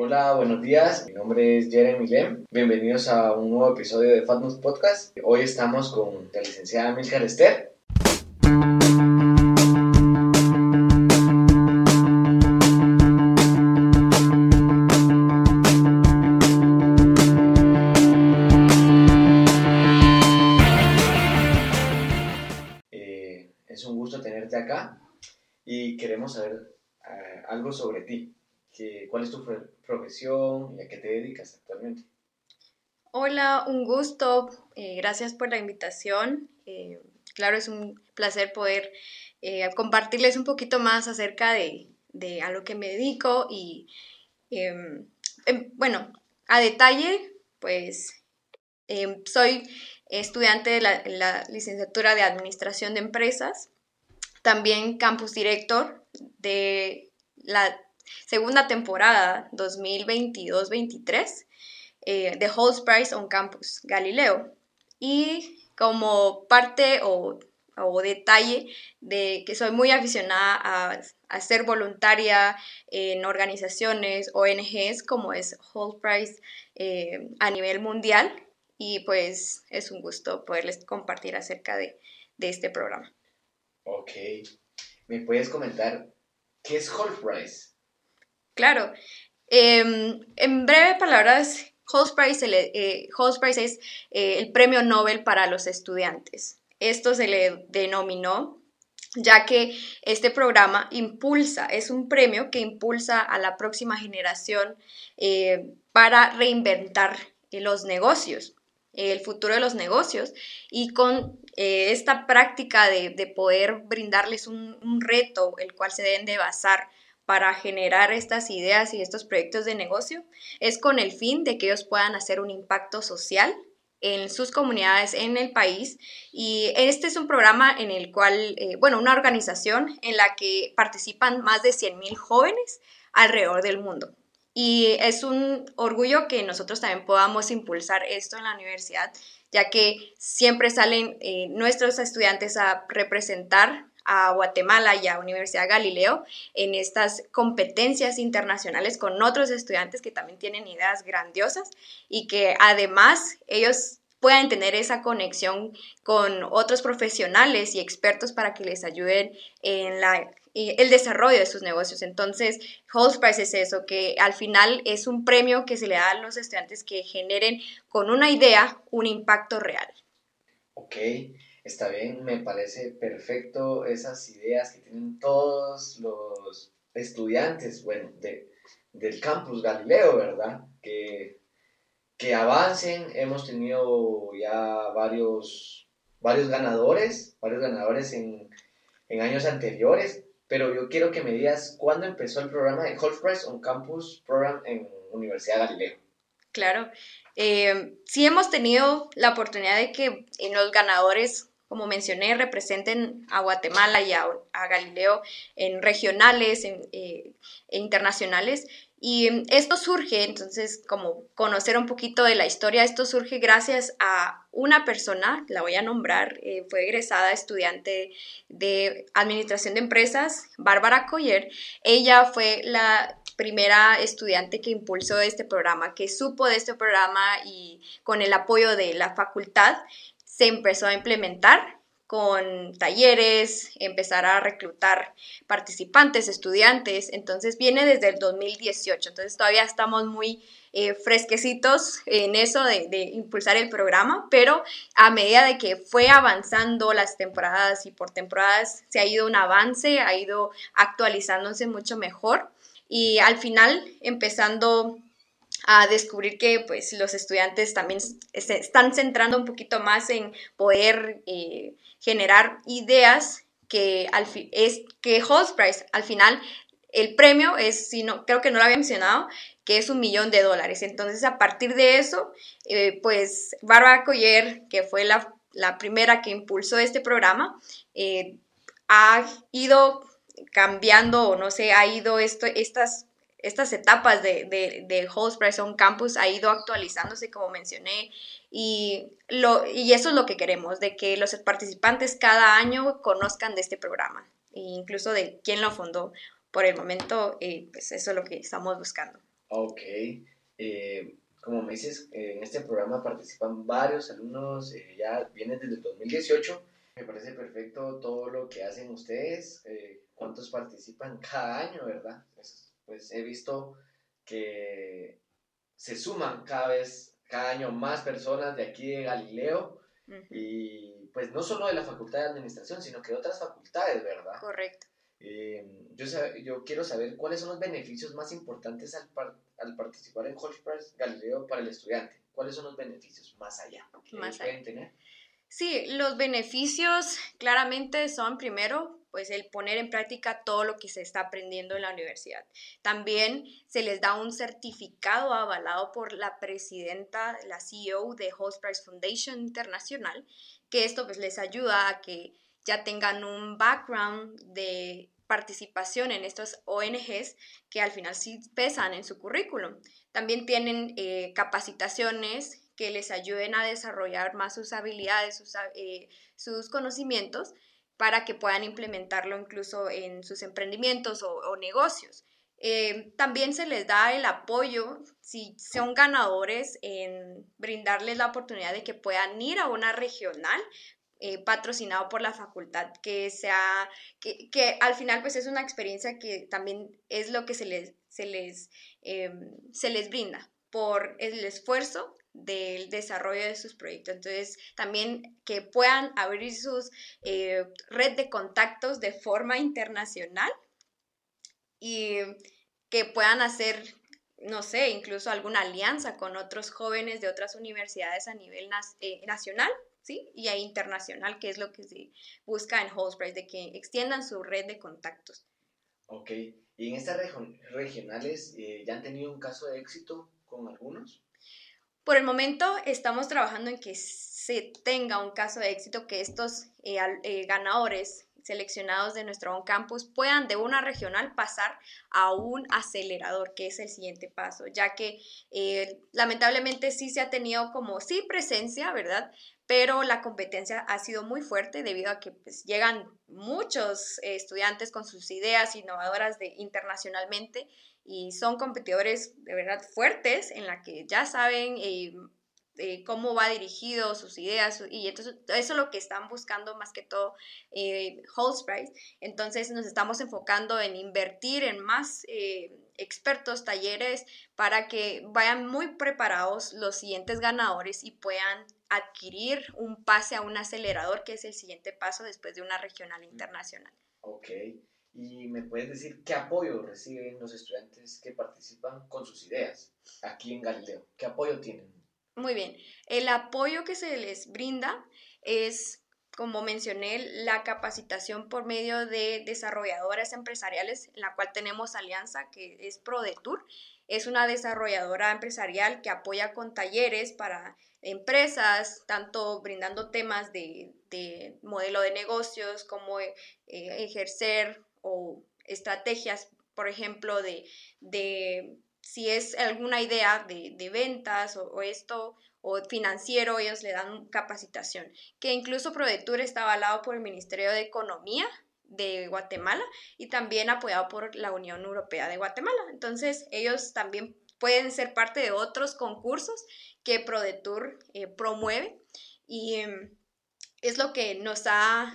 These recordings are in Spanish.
Hola, buenos días. Mi nombre es Jeremy Lem. Bienvenidos a un nuevo episodio de Fatmus Podcast. Hoy estamos con la licenciada Milka Esther. Eh, es un gusto tenerte acá y queremos saber eh, algo sobre ti. ¿Cuál es tu pro- profesión y a qué te dedicas actualmente? Hola, un gusto. eh, gracias por la invitación. eh, claro, es un placer poder eh, compartirles un poquito más acerca de, de a lo que me dedico y, em, em, bueno, a detalle, pues em, soy estudiante de la licenciatura de Administración de Empresas, también campus director de la segunda temporada 2022-23 eh, de Halls Price on Campus Galileo. Y como parte o, o detalle de que soy muy aficionada a, a ser voluntaria en organizaciones, ONGs, como es Halls Price eh, a nivel mundial. Y pues es un gusto poderles compartir acerca de, de este programa. Ok. ¿Me puedes comentar qué es Half Price? Claro. Em, en breve palabras, Halls Prize, se le- eh, es eh, el premio Nobel para los estudiantes. Esto se le denominó ya que este programa impulsa, es un premio que impulsa a la próxima generación eh, para reinventar los negocios, el futuro de los negocios y con esta práctica de, de poder brindarles un, un reto, el cual se deben de basar para generar estas ideas y estos proyectos de negocio, es con el fin de que ellos puedan hacer un impacto social en sus comunidades, en el país. Y este es un programa en el cual, eh, bueno, una organización en la que participan más de 100.000 jóvenes alrededor del mundo. Y es un orgullo que nosotros también podamos impulsar esto en la universidad, ya que siempre salen eh, nuestros estudiantes a representar a Guatemala y a Universidad Galileo en estas competencias internacionales con otros estudiantes que también tienen ideas grandiosas y que además ellos puedan tener esa conexión con otros profesionales y expertos para que les ayuden en la, el desarrollo de sus negocios. Entonces, Halls Prize es eso, que al final es un premio que se le da a los estudiantes que generen con una idea un impacto real. Ok, está bien, me parece perfecto esas ideas que tienen todos los estudiantes, bueno, de, del campus Galileo, ¿verdad? Que, que avancen, hemos tenido ya varios, varios ganadores, varios ganadores en, en años anteriores, pero yo quiero que me digas cuándo empezó el programa de Half Price on Campus Program en Universidad Galileo. Claro. Eh, sí hemos tenido la oportunidad de que en los ganadores, como mencioné, representen a Guatemala y a, Galileo en regionales en, eh, e internacionales. Y esto surge, entonces, como conocer un poquito de la historia, esto surge gracias a una persona, la voy a nombrar, eh, fue egresada estudiante de Administración de Empresas, Bárbara Coyer. Ella fue la primera estudiante que impulsó este programa, que supo de este programa y con el apoyo de la facultad se empezó a implementar con talleres, empezar a reclutar participantes, estudiantes. Entonces viene desde el 2018, entonces todavía estamos muy eh, fresquecitos en eso de, de, impulsar el programa, pero a medida de que fue avanzando las temporadas y por temporadas se ha ido un avance, ha ido actualizándose mucho mejor y al final empezando a descubrir que pues los estudiantes también se están centrando un poquito más en poder eh, generar ideas que al es que Halls Price al final el premio es, si no, creo que no lo había mencionado, que es un millón de dólares. Entonces, a partir de eso, eh, pues Bárbara Coller, que fue la, la, primera que impulsó este programa, eh, ha ido cambiando, o no sé, ha ido esto, estas estas etapas de, de, de on Campus ha ido actualizándose, como mencioné, y, lo, y eso es lo que queremos, de que los participantes cada año conozcan de este programa, e incluso de quién lo fundó. Por el momento, eh, pues eso es lo que estamos buscando. Ok. Eh, como me dices, en este programa participan varios alumnos, eh, ya vienen desde el 2018. Me parece perfecto todo lo que hacen ustedes, eh, cuántos participan cada año, ¿verdad? Pues, pues he visto que se suman cada vez, cada año más personas de aquí de Galileo y pues no solo de la Facultad de Administración, sino que de otras facultades, ¿verdad? Correcto. Eh, yo, yo quiero saber cuáles son los beneficios más importantes al, al participar en Prize Galileo para el estudiante. ¿Cuáles son los beneficios más allá que más pueden tener? Sí, los beneficios claramente son primero pues el poner en práctica todo lo que se está aprendiendo en la universidad. También se les da un certificado avalado por la presidenta, la CEO de Host Prize Foundation Internacional, que esto pues les ayuda a que ya tengan un background de participación en estos ONGs que al final sí pesan en su currículum. También tienen eh, capacitaciones que les ayuden a desarrollar más sus habilidades, sus, eh, sus conocimientos para que puedan implementarlo incluso en sus emprendimientos o, negocios. Eh, también se les da el apoyo, si son ganadores, en brindarles la oportunidad de que puedan ir a una regional eh, patrocinado por la facultad, que sea, que, al final pues es una experiencia que también es lo que se les, se les, em, se les brinda por el esfuerzo del desarrollo de sus proyectos. Entonces, también que puedan abrir sus eh, red de contactos de forma internacional y que puedan hacer, no sé, incluso alguna alianza con otros jóvenes de otras universidades a nivel eh, nacional. ¿Sí? y internacional, que es lo que se busca en Holsprice, de que extiendan su red de contactos. Ok, ¿y en estas regionales eh, ya han tenido un caso de éxito con algunos? Por el momento estamos trabajando en que se tenga un caso de éxito, que estos eh, eh, ganadores seleccionados de nuestro on campus puedan de una regional pasar a un acelerador, que es el siguiente paso, ya que eh, lamentablemente sí se ha tenido como sí presencia, ¿verdad? Pero la competencia ha sido muy fuerte debido a que pues, llegan muchos estudiantes con sus ideas innovadoras de, internacionalmente y son competidores de verdad fuertes en la que ya saben eh, eh, cómo va dirigido sus ideas y entonces eso es lo que están buscando más que todo eh, Price. Entonces nos estamos enfocando en invertir en más eh, expertos, talleres, para que vayan muy preparados los siguientes ganadores y puedan adquirir un pase a un acelerador, que es el siguiente paso después de una regional internacional. Ok. ¿Y me puedes decir qué apoyo reciben los estudiantes que participan con sus ideas aquí en Galileo? ¿Qué apoyo tienen? Muy bien. El apoyo que se les brinda es, como mencioné, la capacitación por medio de desarrolladoras empresariales, en la cual tenemos alianza, que es ProDetour. Es una desarrolladora empresarial que apoya con talleres para empresas, tanto brindando temas de, modelo de negocios, como eh, ejercer o estrategias, por ejemplo, de, de si es alguna idea de, de ventas o, esto o financiero, ellos le dan capacitación, que incluso ProDetour está avalado por el Ministerio de Economía de Guatemala y también apoyado por la Unión Europea de Guatemala. Entonces, ellos también pueden ser parte de otros concursos que ProDetour eh, promueve y em, es lo que nos ha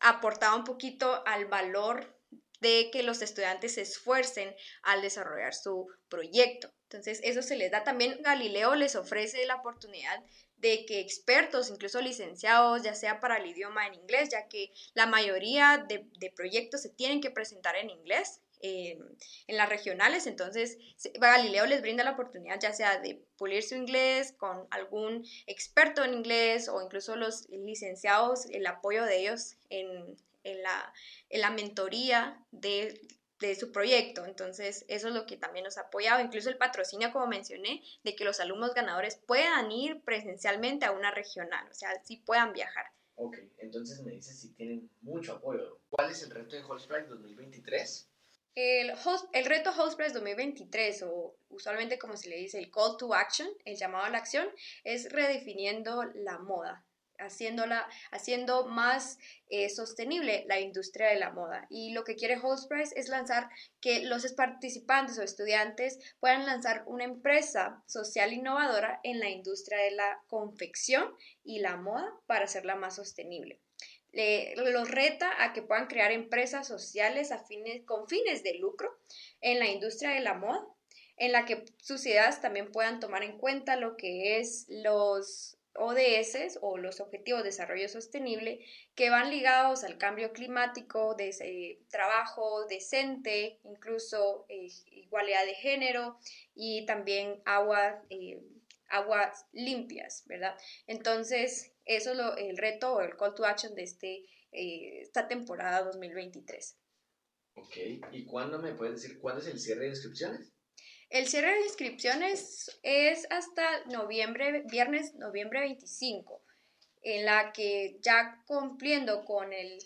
aportado un poquito al valor de que los estudiantes se esfuercen al desarrollar su proyecto. Entonces, eso se les da también. Galileo les ofrece la oportunidad de que expertos, incluso licenciados, ya sea para el idioma en inglés, ya que la mayoría de, proyectos se tienen que presentar en inglés eh, en las regionales, entonces Galileo les brinda la oportunidad ya sea de pulir su inglés con algún experto en inglés o incluso los licenciados, el apoyo de ellos en, en la, en la mentoría de, de, su proyecto. Entonces, eso es lo que también nos ha apoyado. Incluso el patrocinio, como mencioné, de que los alumnos ganadores puedan ir presencialmente a una regional, o sea, sí puedan viajar. Ok, entonces me dices si tienen mucho apoyo. ¿Cuál es el reto de Prize 2023? El, el reto Prize 2023, o usualmente como se le dice el call to action, el llamado a la acción, es redefiniendo la moda haciéndola, haciendo más eh, sostenible la industria de la moda. Y lo que quiere Price es lanzar que los participantes o estudiantes puedan lanzar una empresa social innovadora en la industria de la confección y la moda para hacerla más sostenible. los reta a que puedan crear empresas sociales a fines, con fines de lucro en la industria de la moda, en la que sus ideas también puedan tomar en cuenta lo que es los ODS o los Objetivos de Desarrollo Sostenible que van ligados al cambio climático, eh, trabajo decente, incluso eh, igualdad de género y también eh, aguas limpias, ¿verdad? Entonces, eso es lo, el reto o el call to action de este, esta temporada 2023. Ok, ¿y cuándo me puedes decir cuándo es el cierre de inscripciones? El cierre de inscripciones es hasta noviembre, viernes, noviembre 25, en la que ya cumpliendo con el,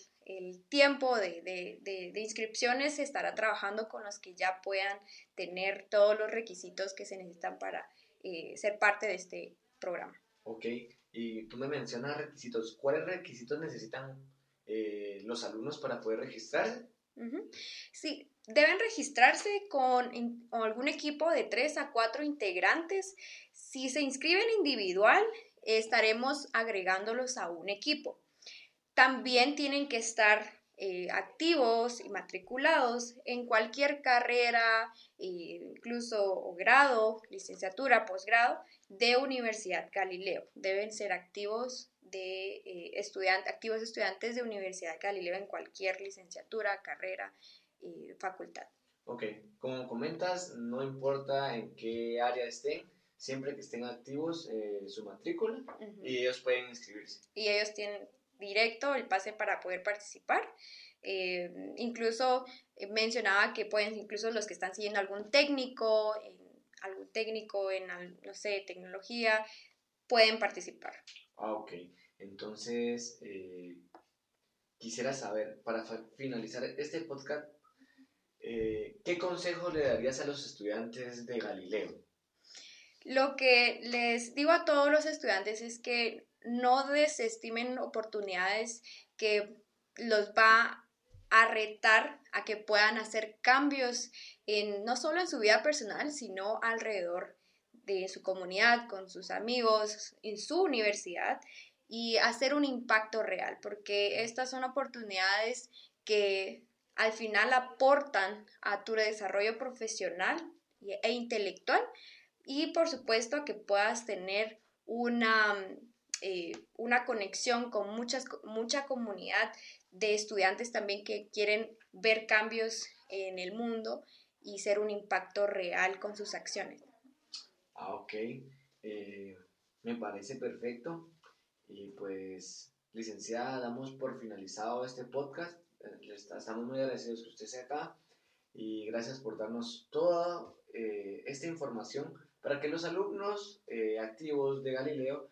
tiempo de, inscripciones se estará trabajando con los que ya puedan tener todos los requisitos que se necesitan para eh, ser parte de este programa. Ok, y tú me mencionas requisitos. ¿Cuáles requisitos necesitan eh, los alumnos para poder registrarse? Sí, deben registrarse con, algún equipo de tres a cuatro integrantes. Si se inscriben individual, estaremos agregándolos a un equipo. También tienen que estar eh, activos y matriculados en cualquier carrera, eh, incluso grado, licenciatura, posgrado de Universidad Galileo. Deben ser activos de eh, activos estudiantes de Universidad Galileo en cualquier licenciatura, carrera, y facultad. Ok, como comentas, no importa en qué área estén, siempre que estén activos eh, su matrícula y ellos pueden inscribirse. Y ellos tienen directo el pase para poder participar. Eh, incluso mencionaba que pueden, incluso los que están siguiendo algún técnico, en, algún técnico en, no sé, tecnología, pueden participar. Ah, ok. Entonces, eh, quisiera saber, para finalizar este podcast, eh, ¿qué consejo le darías a los estudiantes de Galileo? Lo que les digo a todos los estudiantes es que no desestimen oportunidades que los va a retar a que puedan hacer cambios no solo en su vida personal, sino alrededor de su comunidad, con sus amigos, en su universidad y hacer un impacto real, porque estas son oportunidades que al final aportan a tu desarrollo profesional e intelectual y por supuesto que puedas tener una, eh, una conexión con muchas, mucha comunidad de estudiantes también que quieren ver cambios en el mundo y ser un impacto real con sus acciones. Ah, ok. Eh, me parece perfecto. Y pues, licenciada, damos por finalizado este podcast. Eh, estamos muy agradecidos que usted sea acá y gracias por darnos toda eh, esta información para que los alumnos activos de Galileo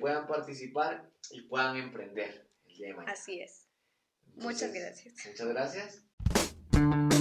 puedan participar y puedan emprender el día de mañana. Así es. muchas gracias. Muchas gracias.